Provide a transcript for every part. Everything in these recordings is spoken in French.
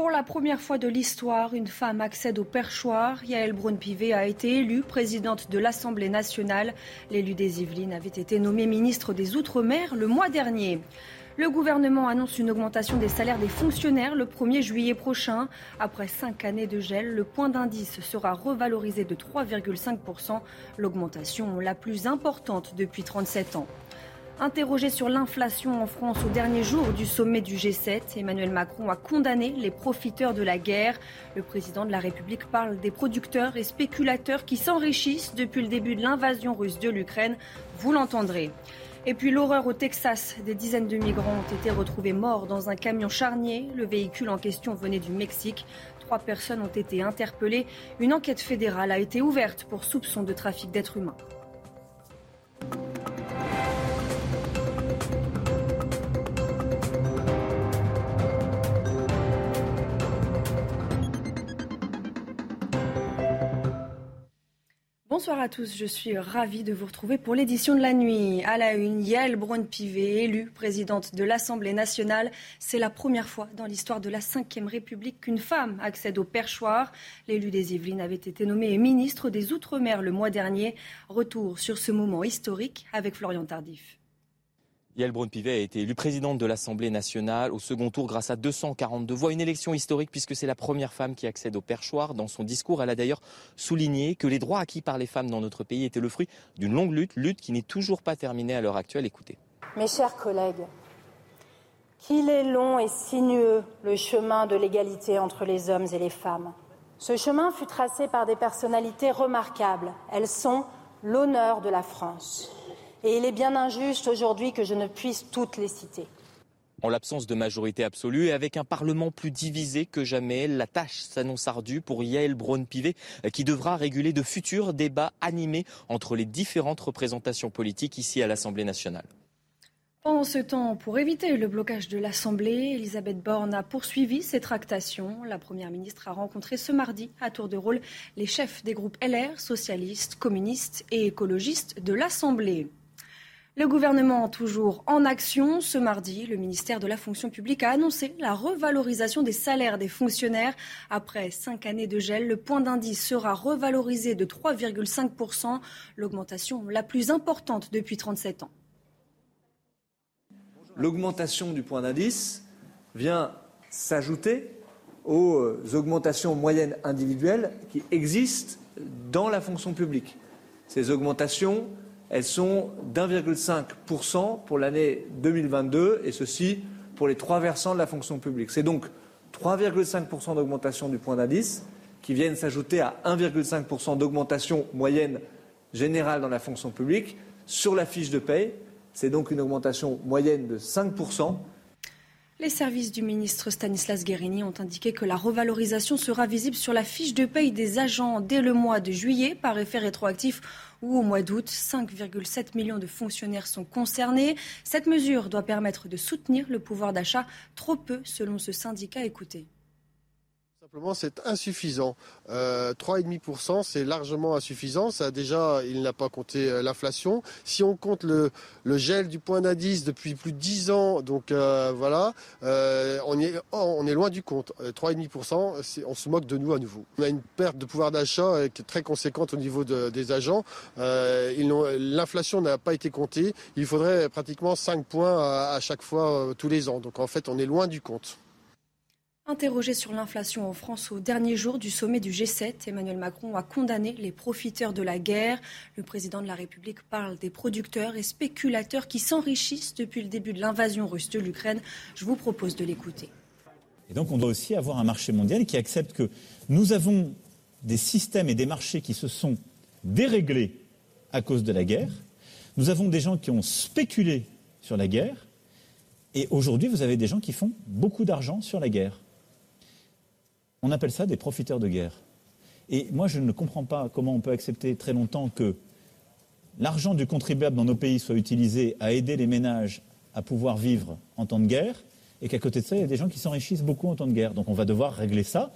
Pour la première fois de l'histoire, une femme accède au perchoir. Yael Braun-Pivet a été élue présidente de l'Assemblée nationale. L'élu des Yvelines avait été nommé ministre des Outre-mer le mois dernier. Le gouvernement annonce une augmentation des salaires des fonctionnaires le 1er juillet prochain. Après cinq années de gel, le point d'indice sera revalorisé de 3,5%, l'augmentation la plus importante depuis 37 ans. Interrogé sur l'inflation en France au dernier jour du sommet du G7, Emmanuel Macron a condamné les profiteurs de la guerre. Le président de la République parle des producteurs et spéculateurs qui s'enrichissent depuis le début de l'invasion russe de l'Ukraine. Vous l'entendrez. Et puis l'horreur au Texas, des dizaines de migrants ont été retrouvés morts dans un camion charnier. Le véhicule en question venait du Mexique. Trois personnes ont été interpellées. Une enquête fédérale a été ouverte pour soupçon de trafic d'êtres humains. Bonsoir à tous, je suis ravie de vous retrouver pour l'édition de la nuit. À la une, Yael Braun-Pivet, élue présidente de l'Assemblée nationale. C'est la première fois dans l'histoire de la Ve République qu'une femme accède au perchoir. L'élu des Yvelines avait été nommé ministre des Outre-mer le mois dernier. Retour sur ce moment historique avec Florian Tardif. Yael Braun-Pivet a été élue présidente de l'Assemblée nationale au second tour grâce à 242 voix. Une élection historique puisque c'est la première femme qui accède au perchoir. Dans son discours, elle a d'ailleurs souligné que les droits acquis par les femmes dans notre pays étaient le fruit d'une longue lutte, lutte qui n'est toujours pas terminée à l'heure actuelle. Écoutez. Mes chers collègues, qu'il est long et sinueux le chemin de l'égalité entre les hommes et les femmes. Ce chemin fut tracé par des personnalités remarquables. Elles sont l'honneur de la France. Et il est bien injuste aujourd'hui que je ne puisse toutes les citer. En l'absence de majorité absolue et avec un Parlement plus divisé que jamais, la tâche s'annonce ardue pour Yael Braun-Pivet qui devra réguler de futurs débats animés entre les différentes représentations politiques ici à l'Assemblée nationale. Pendant ce temps, pour éviter le blocage de l'Assemblée, Elisabeth Borne a poursuivi ses tractations. La Première ministre a rencontré ce mardi, à tour de rôle, les chefs des groupes LR, socialistes, communistes et écologistes de l'Assemblée. Le gouvernement toujours en action. Ce mardi, le ministère de la fonction publique a annoncé la revalorisation des salaires des fonctionnaires. Après cinq années de gel, le point d'indice sera revalorisé de 3,5%, l'augmentation la plus importante depuis 37 ans. L'augmentation du point d'indice vient s'ajouter aux augmentations moyennes individuelles qui existent dans la fonction publique. Ces augmentations elles sont d'1,5% pour l'année 2022, et ceci pour les trois versants de la fonction publique. C'est donc 3,5% d'augmentation du point d'indice qui viennent s'ajouter à 1,5% d'augmentation moyenne générale dans la fonction publique sur la fiche de paye. C'est donc une augmentation moyenne de 5%. Les services du ministre Stanislas Guérini ont indiqué que la revalorisation sera visible sur la fiche de paye des agents dès le mois de juillet par effet rétroactif ou au mois d'août. 5,7 millions de fonctionnaires sont concernés. Cette mesure doit permettre de soutenir le pouvoir d'achat, trop peu selon ce syndicat écouté. Simplement, c'est insuffisant. Euh, 3,5%, c'est largement insuffisant. Ça, déjà, il n'a pas compté euh, l'inflation. Si on compte le, gel du point d'indice depuis plus de 10 ans, donc euh, voilà, euh, on, est, oh, on est loin du compte. 3,5%, on se moque de nous à nouveau. On a une perte de pouvoir d'achat très conséquente au niveau de, des agents. L'inflation n'a pas été comptée. Il faudrait pratiquement 5 points à chaque fois tous les ans. Donc en fait, on est loin du compte. Interrogé sur l'inflation en France au dernier jour du sommet du G7, Emmanuel Macron a condamné les profiteurs de la guerre. Le président de la République parle des producteurs et spéculateurs qui s'enrichissent depuis le début de l'invasion russe de l'Ukraine. Je vous propose de l'écouter. Et donc on doit aussi avoir un marché mondial qui accepte que nous avons des systèmes et des marchés qui se sont déréglés à cause de la guerre. Nous avons des gens qui ont spéculé sur la guerre. Et aujourd'hui, vous avez des gens qui font beaucoup d'argent sur la guerre. On appelle ça des profiteurs de guerre. Et moi, je ne comprends pas comment on peut accepter très longtemps que l'argent du contribuable dans nos pays soit utilisé à aider les ménages à pouvoir vivre en temps de guerre, et qu'à côté de ça, il y a des gens qui s'enrichissent beaucoup en temps de guerre. Donc on va devoir régler ça.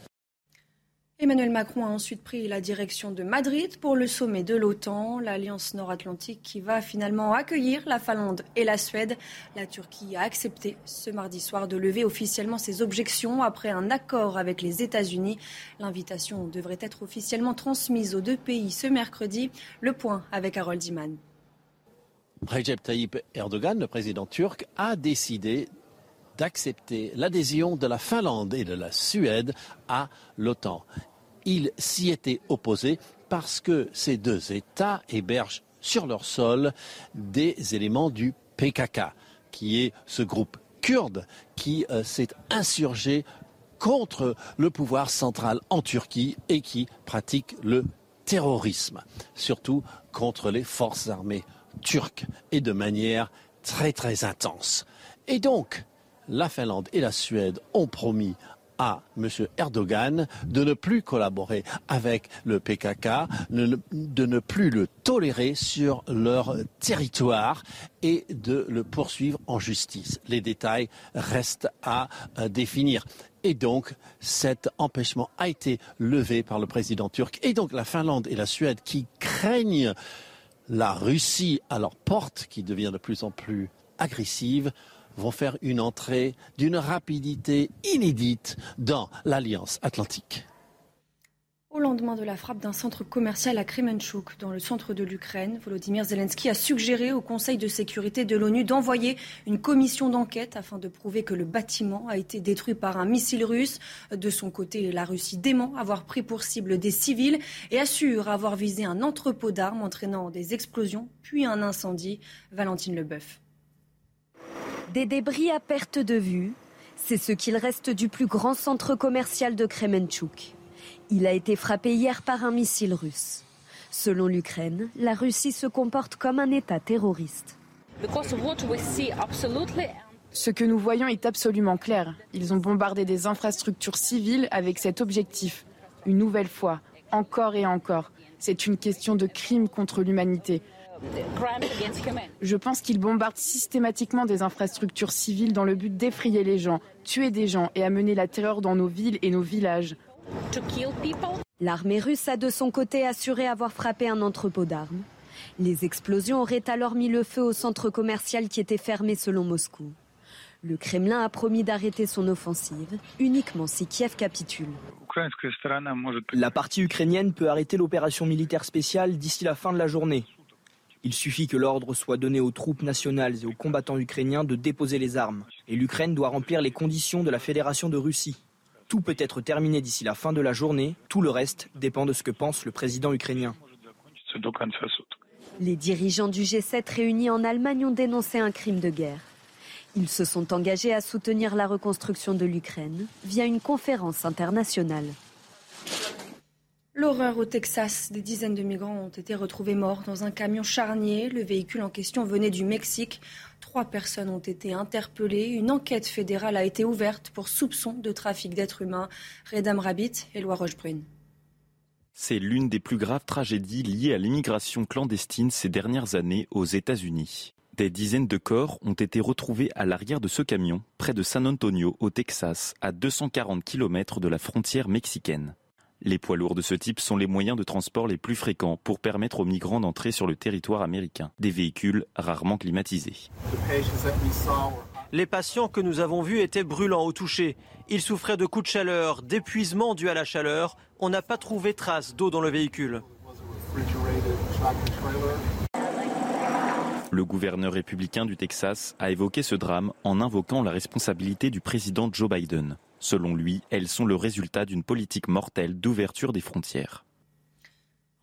Emmanuel Macron a ensuite pris la direction de Madrid pour le sommet de l'OTAN, l'alliance nord-atlantique qui va finalement accueillir la Finlande et la Suède. La Turquie a accepté ce mardi soir de lever officiellement ses objections après un accord avec les États-Unis. L'invitation devrait être officiellement transmise aux deux pays ce mercredi. Le point avec Harold Iman. Recep Tayyip Erdogan, le président turc, a décidé d'accepter l'adhésion de la Finlande et de la Suède à l'OTAN. Il s'y était opposé parce que ces deux États hébergent sur leur sol des éléments du PKK, qui est ce groupe kurde qui euh, s'est insurgé contre le pouvoir central en Turquie et qui pratique le terrorisme, surtout contre les forces armées turques et de manière très très intense. Et donc, la Finlande et la Suède ont promis à M. Erdogan de ne plus collaborer avec le PKK, de ne plus le tolérer sur leur territoire et de le poursuivre en justice. Les détails restent à définir. Et donc, cet empêchement a été levé par le président turc. Et donc, la Finlande et la Suède qui craignent la Russie à leur porte, qui devient de plus en plus agressive, vont faire une entrée d'une rapidité inédite dans l'Alliance atlantique. Au lendemain de la frappe d'un centre commercial à Kremenchuk, dans le centre de l'Ukraine, Volodymyr Zelensky a suggéré au Conseil de sécurité de l'ONU d'envoyer une commission d'enquête afin de prouver que le bâtiment a été détruit par un missile russe. De son côté, la Russie dément avoir pris pour cible des civils et assure avoir visé un entrepôt d'armes entraînant des explosions puis un incendie. Valentine Leboeuf. Des débris à perte de vue, c'est ce qu'il reste du plus grand centre commercial de Kremenchuk. Il a été frappé hier par un missile russe. Selon l'Ukraine, la Russie se comporte comme un État terroriste. Ce que nous voyons est absolument clair. Ils ont bombardé des infrastructures civiles avec cet objectif. Une nouvelle fois, encore et encore. C'est une question de crime contre l'humanité. Je pense qu'ils bombardent systématiquement des infrastructures civiles dans le but d'effrayer les gens, tuer des gens et amener la terreur dans nos villes et nos villages. L'armée russe a de son côté assuré avoir frappé un entrepôt d'armes. Les explosions auraient alors mis le feu au centre commercial qui était fermé selon Moscou. Le Kremlin a promis d'arrêter son offensive uniquement si Kiev capitule. La partie ukrainienne peut arrêter l'opération militaire spéciale d'ici la fin de la journée. Il suffit que l'ordre soit donné aux troupes nationales et aux combattants ukrainiens de déposer les armes. Et l'Ukraine doit remplir les conditions de la Fédération de Russie. Tout peut être terminé d'ici la fin de la journée, tout le reste dépend de ce que pense le président ukrainien. Les dirigeants du G7 réunis en Allemagne ont dénoncé un crime de guerre. Ils se sont engagés à soutenir la reconstruction de l'Ukraine via une conférence internationale. L'horreur au Texas. Des dizaines de migrants ont été retrouvés morts dans un camion charnier. Le véhicule en question venait du Mexique. Trois personnes ont été interpellées. Une enquête fédérale a été ouverte pour soupçon de trafic d'êtres humains. Redam Rabbit, Éloi Rochebrune. C'est l'une des plus graves tragédies liées à l'immigration clandestine ces dernières années aux États-Unis. Des dizaines de corps ont été retrouvés à l'arrière de ce camion, près de San Antonio, au Texas, à 240 km de la frontière mexicaine. Les poids lourds de ce type sont les moyens de transport les plus fréquents pour permettre aux migrants d'entrer sur le territoire américain. Des véhicules rarement climatisés. Les patients que nous avons vus étaient brûlants au toucher. Ils souffraient de coups de chaleur, d'épuisement dû à la chaleur. On n'a pas trouvé trace d'eau dans le véhicule. Le gouverneur républicain du Texas a évoqué ce drame en invoquant la responsabilité du président Joe Biden. Selon lui, elles sont le résultat d'une politique mortelle d'ouverture des frontières.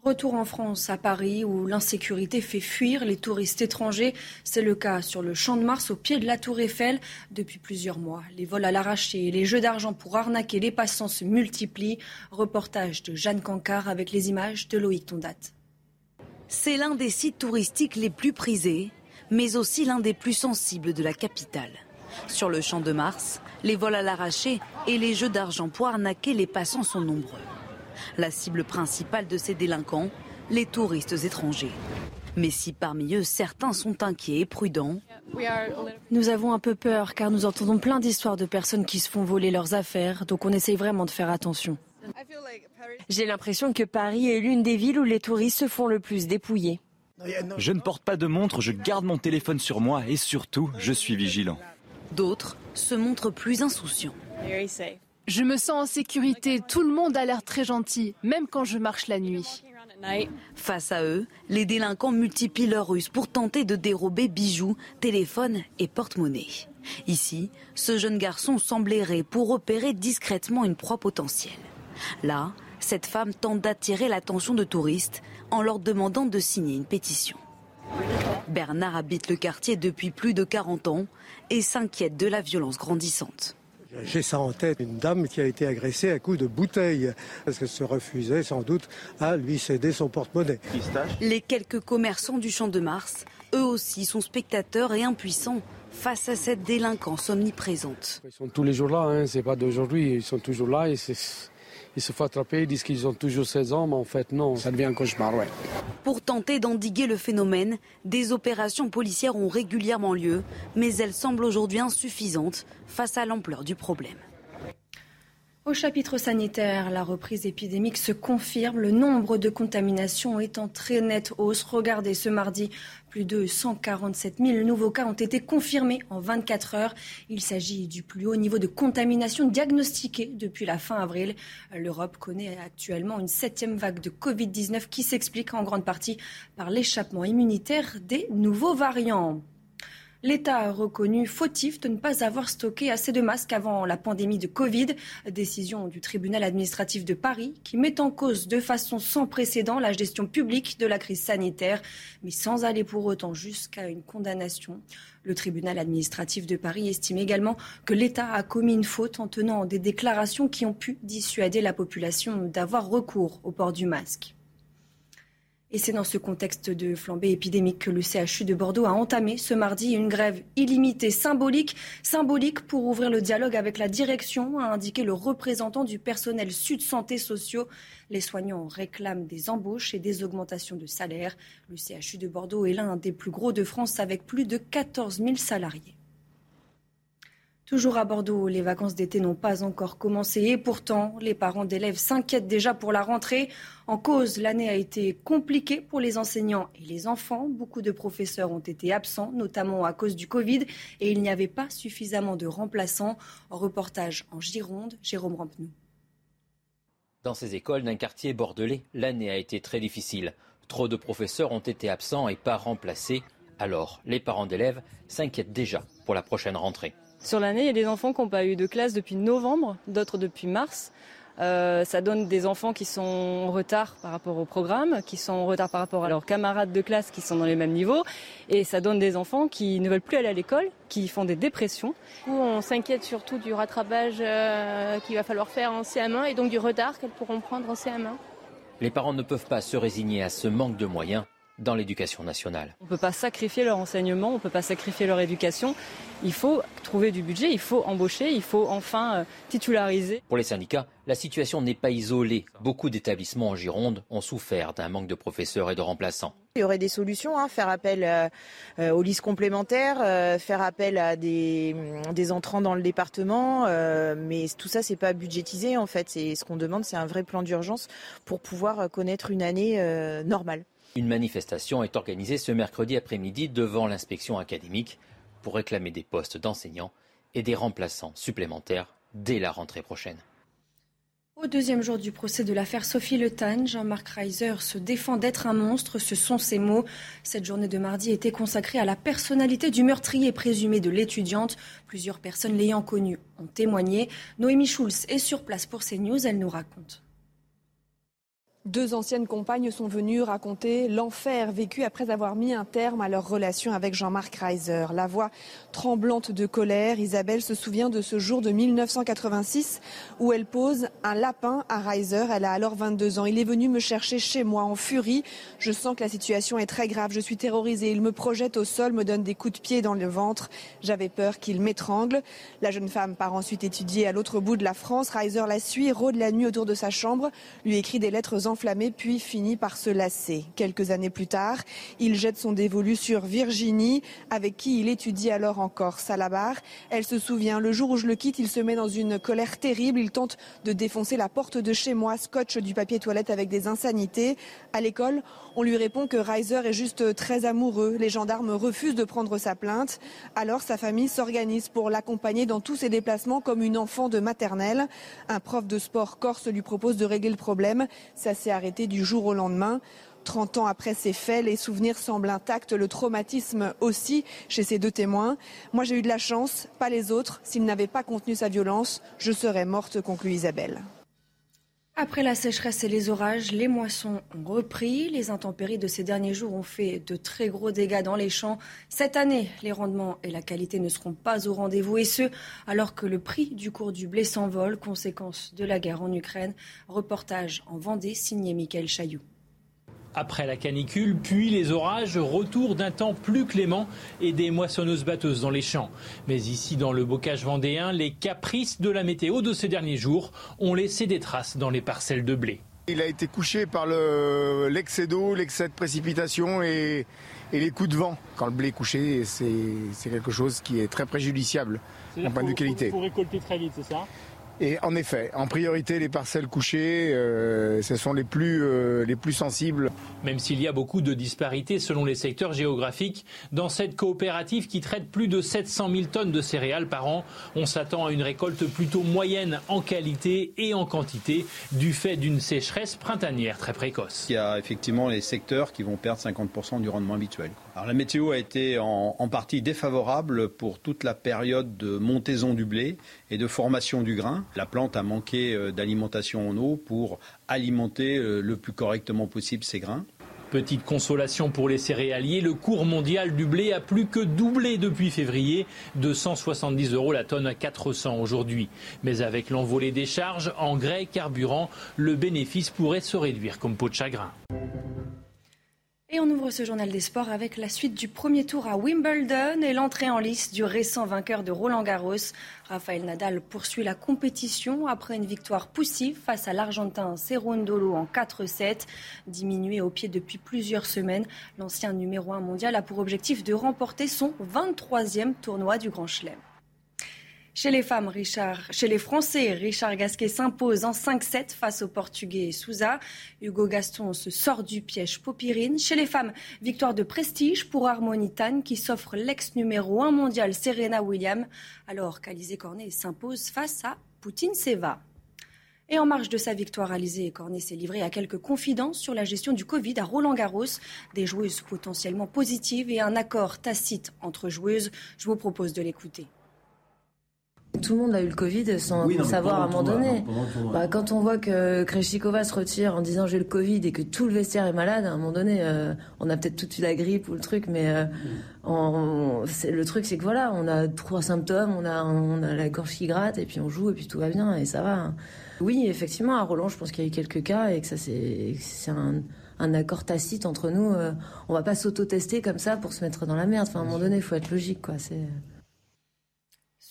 Retour en France, à Paris, où l'insécurité fait fuir les touristes étrangers. C'est le cas sur le Champ de Mars, au pied de la Tour Eiffel. Depuis plusieurs mois, les vols à l'arraché et les jeux d'argent pour arnaquer les passants se multiplient. Reportage de Jeanne Cancard avec les images de Loïc Tondat. C'est l'un des sites touristiques les plus prisés, mais aussi l'un des plus sensibles de la capitale. Sur le Champ de Mars, les vols à l'arraché et les jeux d'argent pour arnaquer les passants sont nombreux. La cible principale de ces délinquants, les touristes étrangers. Mais si parmi eux certains sont inquiets et prudents, nous avons un peu peur car nous entendons plein d'histoires de personnes qui se font voler leurs affaires, donc on essaye vraiment de faire attention. J'ai l'impression que Paris est l'une des villes où les touristes se font le plus dépouiller. Je ne porte pas de montre, je garde mon téléphone sur moi et surtout, je suis vigilant. D'autres se montrent plus insouciants. Je me sens en sécurité, tout le monde a l'air très gentil, même quand je marche la nuit. Face à eux, les délinquants multiplient leurs ruses pour tenter de dérober bijoux, téléphones et porte-monnaie. Ici, ce jeune garçon semble errer pour repérer discrètement une proie potentielle. Là, cette femme tente d'attirer l'attention de touristes en leur demandant de signer une pétition. Bernard habite le quartier depuis plus de 40 ans et s'inquiète de la violence grandissante. J'ai ça en tête, une dame qui a été agressée à coups de bouteille, parce qu'elle se refusait sans doute à lui céder son porte-monnaie. Les quelques commerçants du Champ de Mars, eux aussi, sont spectateurs et impuissants face à cette délinquance omniprésente. Ils sont tous les jours là, hein, c'est pas d'aujourd'hui, ils sont toujours là et ils se font attraper, ils disent qu'ils ont toujours 16 ans, mais en fait non, ça devient un cauchemar, ouais. Pour tenter d'endiguer le phénomène, des opérations policières ont régulièrement lieu, mais elles semblent aujourd'hui insuffisantes face à l'ampleur du problème. Au chapitre sanitaire, la reprise épidémique se confirme. Le nombre de contaminations est en très nette hausse. Regardez, ce mardi, plus de 147 000 nouveaux cas ont été confirmés en 24 heures. Il s'agit du plus haut niveau de contamination diagnostiqué depuis la fin avril. L'Europe connaît actuellement une septième vague de Covid-19 qui s'explique en grande partie par l'échappement immunitaire des nouveaux variants. L'État a reconnu fautif de ne pas avoir stocké assez de masques avant la pandémie de Covid. Décision du tribunal administratif de Paris qui met en cause de façon sans précédent la gestion publique de la crise sanitaire, mais sans aller pour autant jusqu'à une condamnation. Le tribunal administratif de Paris estime également que l'État a commis une faute en tenant des déclarations qui ont pu dissuader la population d'avoir recours au port du masque. Et c'est dans ce contexte de flambée épidémique que le CHU de Bordeaux a entamé ce mardi une grève illimitée symbolique, symbolique pour ouvrir le dialogue avec la direction, a indiqué le représentant du personnel Sud Santé Sociaux. Les soignants réclament des embauches et des augmentations de salaire. Le CHU de Bordeaux est l'un des plus gros de France avec plus de 14 000 salariés. Toujours à Bordeaux, les vacances d'été n'ont pas encore commencé et pourtant, les parents d'élèves s'inquiètent déjà pour la rentrée. En cause, l'année a été compliquée pour les enseignants et les enfants. Beaucoup de professeurs ont été absents, notamment à cause du Covid, et il n'y avait pas suffisamment de remplaçants. reportage en Gironde, Jérôme Rampenou. Dans ces écoles d'un quartier bordelais, l'année a été très difficile. Trop de professeurs ont été absents et pas remplacés. Alors, les parents d'élèves s'inquiètent déjà pour la prochaine rentrée. Sur l'année, il y a des enfants qui n'ont pas eu de classe depuis novembre, d'autres depuis mars. Euh, ça donne des enfants qui sont en retard par rapport au programme, qui sont en retard par rapport à leurs camarades de classe qui sont dans les mêmes niveaux. Et ça donne des enfants qui ne veulent plus aller à l'école, qui font des dépressions. On s'inquiète surtout du rattrapage euh, qu'il va falloir faire en CM1 et donc du retard qu'elles pourront prendre en CM1. Les parents ne peuvent pas se résigner à ce manque de moyens dans l'éducation nationale. On ne peut pas sacrifier leur enseignement, on ne peut pas sacrifier leur éducation. Il faut trouver du budget, il faut embaucher, il faut enfin euh, titulariser. Pour les syndicats, la situation n'est pas isolée. Beaucoup d'établissements en Gironde ont souffert d'un manque de professeurs et de remplaçants. Il y aurait des solutions, hein, faire appel euh, euh, aux listes complémentaires, faire appel à des, des, entrants dans le département, mais tout ça c'est pas budgétisé en fait. C'est ce qu'on demande, c'est un vrai plan d'urgence pour pouvoir connaître une année normale. Une manifestation est organisée ce mercredi après-midi devant l'inspection académique pour réclamer des postes d'enseignants et des remplaçants supplémentaires dès la rentrée prochaine. Au deuxième jour du procès de l'affaire Sophie Le Jean-Marc Reiser se défend d'être un monstre, ce sont ses mots. Cette journée de mardi était consacrée à la personnalité du meurtrier présumé de l'étudiante. Plusieurs personnes l'ayant connue ont témoigné. Noémie Schulz est sur place pour CNews, elle nous raconte. Deux anciennes compagnes sont venues raconter l'enfer vécu après avoir mis un terme à leur relation avec Jean-Marc Reiser. La voix tremblante de colère, Isabelle se souvient de ce jour de 1986 où elle pose un lapin à Reiser. Elle a alors 22 ans. Il est venu me chercher chez moi en furie. Je sens que la situation est très grave. Je suis terrorisée. Il me projette au sol, me donne des coups de pied dans le ventre. J'avais peur qu'il m'étrangle. La jeune femme part ensuite étudier à l'autre bout de la France. Reiser la suit, rôde la nuit autour de sa chambre, lui écrit des lettres enflammé puis finit par se lasser. Quelques années plus tard, il jette son dévolu sur Virginie, avec qui il étudie alors encore Salabar. Elle se souvient, le jour où je le quitte, il se met dans une colère terrible. Il tente de défoncer la porte de chez moi, scotch du papier toilette avec des insanités. À l'école, on lui répond que Reiser est juste très amoureux. Les gendarmes refusent de prendre sa plainte. Alors sa famille s'organise pour l'accompagner dans tous ses déplacements comme une enfant de maternelle. Un prof de sport corse lui propose de régler le problème. Ça s'est arrêté du jour au lendemain. 30 ans après ces faits, les souvenirs semblent intacts, le traumatisme aussi chez ces deux témoins. Moi j'ai eu de la chance, pas les autres. S'ils n'avaient pas contenu sa violence, je serais morte, conclut Isabelle. Après la sécheresse et les orages, les moissons ont repris. Les intempéries de ces derniers jours ont fait de très gros dégâts dans les champs. Cette année, les rendements et la qualité ne seront pas au rendez-vous et ce, alors que le prix du cours du blé s'envole, conséquence de la guerre en Ukraine. Reportage en Vendée, signé Michael Chailloux. Après la canicule, puis les orages, retour d'un temps plus clément et des moissonneuses-batteuses dans les champs. Mais ici, dans le bocage vendéen, les caprices de la météo de ces derniers jours ont laissé des traces dans les parcelles de blé. Il a été couché par l'excès d'eau, l'excès de précipitation et, les coups de vent. Quand le blé est couché, c'est quelque chose qui est très préjudiciable en point de qualité. Pour récolter très vite, c'est ça? Et en effet, en priorité, les parcelles couchées, euh, ce sont les plus, euh, les plus sensibles. Même s'il y a beaucoup de disparités selon les secteurs géographiques, dans cette coopérative qui traite plus de 700 000 tonnes de céréales par an, on s'attend à une récolte plutôt moyenne en qualité et en quantité du fait d'une sécheresse printanière très précoce. Il y a effectivement les secteurs qui vont perdre 50% du rendement habituel. Alors la météo a été en, en partie défavorable pour toute la période de montaison du blé et de formation du grain. La plante a manqué euh, d'alimentation en eau pour alimenter euh, le plus correctement possible ses grains. Petite consolation pour les céréaliers, le cours mondial du blé a plus que doublé depuis février, de 170 euros la tonne à 400 aujourd'hui. Mais avec l'envolée des charges, engrais, carburant, le bénéfice pourrait se réduire comme peau de chagrin. Et on ouvre ce journal des sports avec la suite du premier tour à Wimbledon et l'entrée en lice du récent vainqueur de Roland Garros. Rafael Nadal poursuit la compétition après une victoire poussive face à l'Argentin Cerundolo en 4-7. Diminué au pied depuis plusieurs semaines, l'ancien numéro 1 mondial a pour objectif de remporter son 23e tournoi du Grand Chelem. Chez les femmes, Richard, chez les Français, Richard Gasquet s'impose en 5-7 face au Portugais Souza. Hugo Gaston se sort du piège Popirine. Chez les femmes, victoire de prestige pour Harmonitane qui s'offre l'ex numéro 1 mondial Serena Williams, alors qu'Alizé Cornet s'impose face à Poutine Seva. Et en marge de sa victoire, Alizé Cornet s'est livré à quelques confidences sur la gestion du Covid à Roland Garros, des joueuses potentiellement positives et un accord tacite entre joueuses. Je vous propose de l'écouter. Tout le monde a eu le Covid sans savoir à un moment donné. Bah, quand on voit que Kreshikova se retire en disant j'ai le Covid et que tout le vestiaire est malade, à un moment donné, euh, on a peut-être tout eu la grippe ou le truc, mais euh, le truc c'est que voilà, on a trois symptômes, on a, on a la gorge qui gratte et puis on joue et puis tout va bien et ça va. Oui, effectivement, à Roland, je pense qu'il y a eu quelques cas et que ça c'est un, un accord tacite entre nous. Euh, on va pas s'auto-tester comme ça pour se mettre dans la merde. Enfin, à un moment donné, il faut être logique, quoi. C'est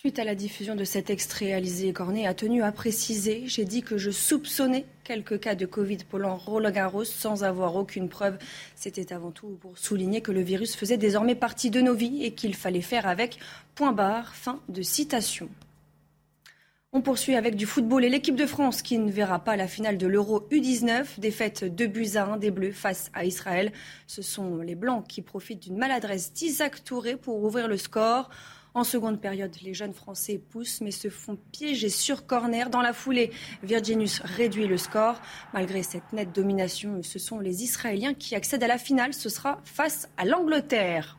Suite à la diffusion de cet extrait, Alizé Cornet a tenu à préciser J'ai dit que je soupçonnais quelques cas de Covid pour Roland Garros sans avoir aucune preuve. C'était avant tout pour souligner que le virus faisait désormais partie de nos vies et qu'il fallait faire avec. Point barre. Fin de citation. On poursuit avec du football et l'équipe de France qui ne verra pas la finale de l'Euro U19, défaite de buts à 1 des Bleus face à Israël. Ce sont les Blancs qui profitent d'une maladresse d'Isaac Touré pour ouvrir le score. En seconde période, les jeunes Français poussent mais se font piéger sur corner. Dans la foulée, Virginius réduit le score. Malgré cette nette domination, ce sont les Israéliens qui accèdent à la finale. Ce sera face à l'Angleterre.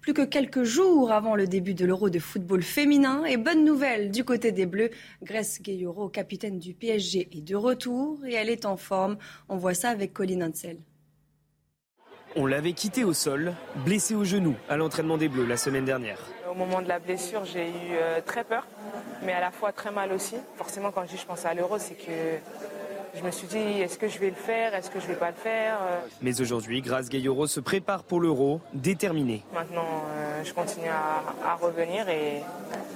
Plus que quelques jours avant le début de l'Euro de football féminin. Et bonne nouvelle du côté des Bleus, Grace Gayoro, capitaine du PSG, est de retour et elle est en forme. On voit ça avec Colin Hansel. On l'avait quitté au sol, blessé au genou à l'entraînement des Bleus la semaine dernière. Au moment de la blessure, j'ai eu euh, très peur, mais à la fois très mal aussi. Forcément, quand je dis je pense à l'euro, c'est que je me suis dit, est-ce que je vais le faire Est-ce que je vais pas le faire Mais aujourd'hui, Grace Gayoro se prépare pour l'Euro, déterminée. Maintenant, euh, je continue à, revenir et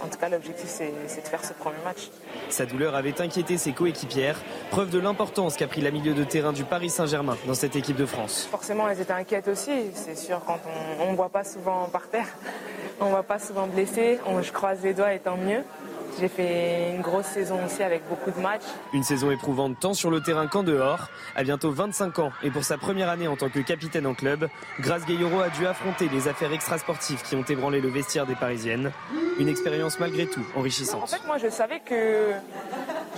en tout cas, l'objectif, c'est de faire ce premier match. Sa douleur avait inquiété ses coéquipières, preuve de l'importance qu'a pris la milieu de terrain du Paris Saint-Germain dans cette équipe de France. Forcément, elles étaient inquiètes aussi. C'est sûr, quand on ne voit pas souvent par terre, on ne voit pas souvent blessé. je croise les doigts et tant mieux. J'ai fait une grosse saison aussi avec beaucoup de matchs. Une saison éprouvante tant sur le terrain qu'en dehors. À bientôt 25 ans et pour sa première année en tant que capitaine en club, Grace Gayoro a dû affronter les affaires extrasportives qui ont ébranlé le vestiaire des Parisiennes. Une expérience malgré tout enrichissante. En fait, moi je savais que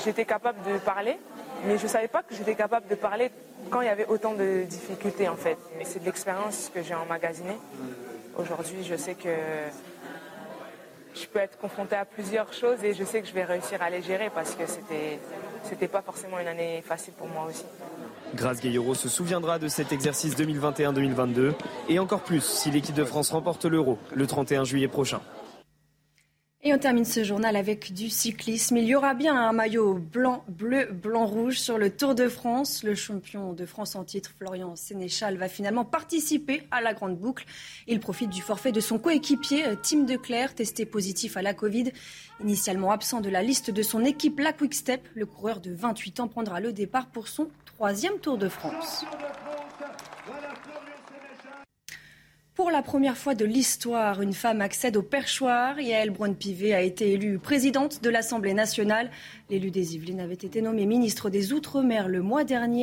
j'étais capable de parler, mais je ne savais pas que j'étais capable de parler quand il y avait autant de difficultés en fait. Mais c'est de l'expérience que j'ai emmagasinée. Aujourd'hui, je sais que je peux être confrontée à plusieurs choses et je sais que je vais réussir à les gérer parce que c'était c'était pas forcément une année facile pour moi aussi. Grace Gayoro se souviendra de cet exercice 2021-2022 et encore plus si l'équipe de France remporte l'Euro le 31 juillet prochain. Et on termine ce journal avec du cyclisme. Il y aura bien un maillot blanc, bleu, blanc, rouge sur le Tour de France. Le champion de France en titre, Florian Sénéchal, va finalement participer à la grande boucle. Il profite du forfait de son coéquipier, Tim Declerc, testé positif à la Covid. Initialement absent de la liste de son équipe, la Quick Step, le coureur de 28 ans prendra le départ pour son troisième Tour de France. Pour la première fois de l'histoire, une femme accède au perchoir. Yael Braun-Pivet a été élue présidente de l'Assemblée nationale. L'élu des Yvelines avait été nommé ministre des Outre-mer le mois dernier.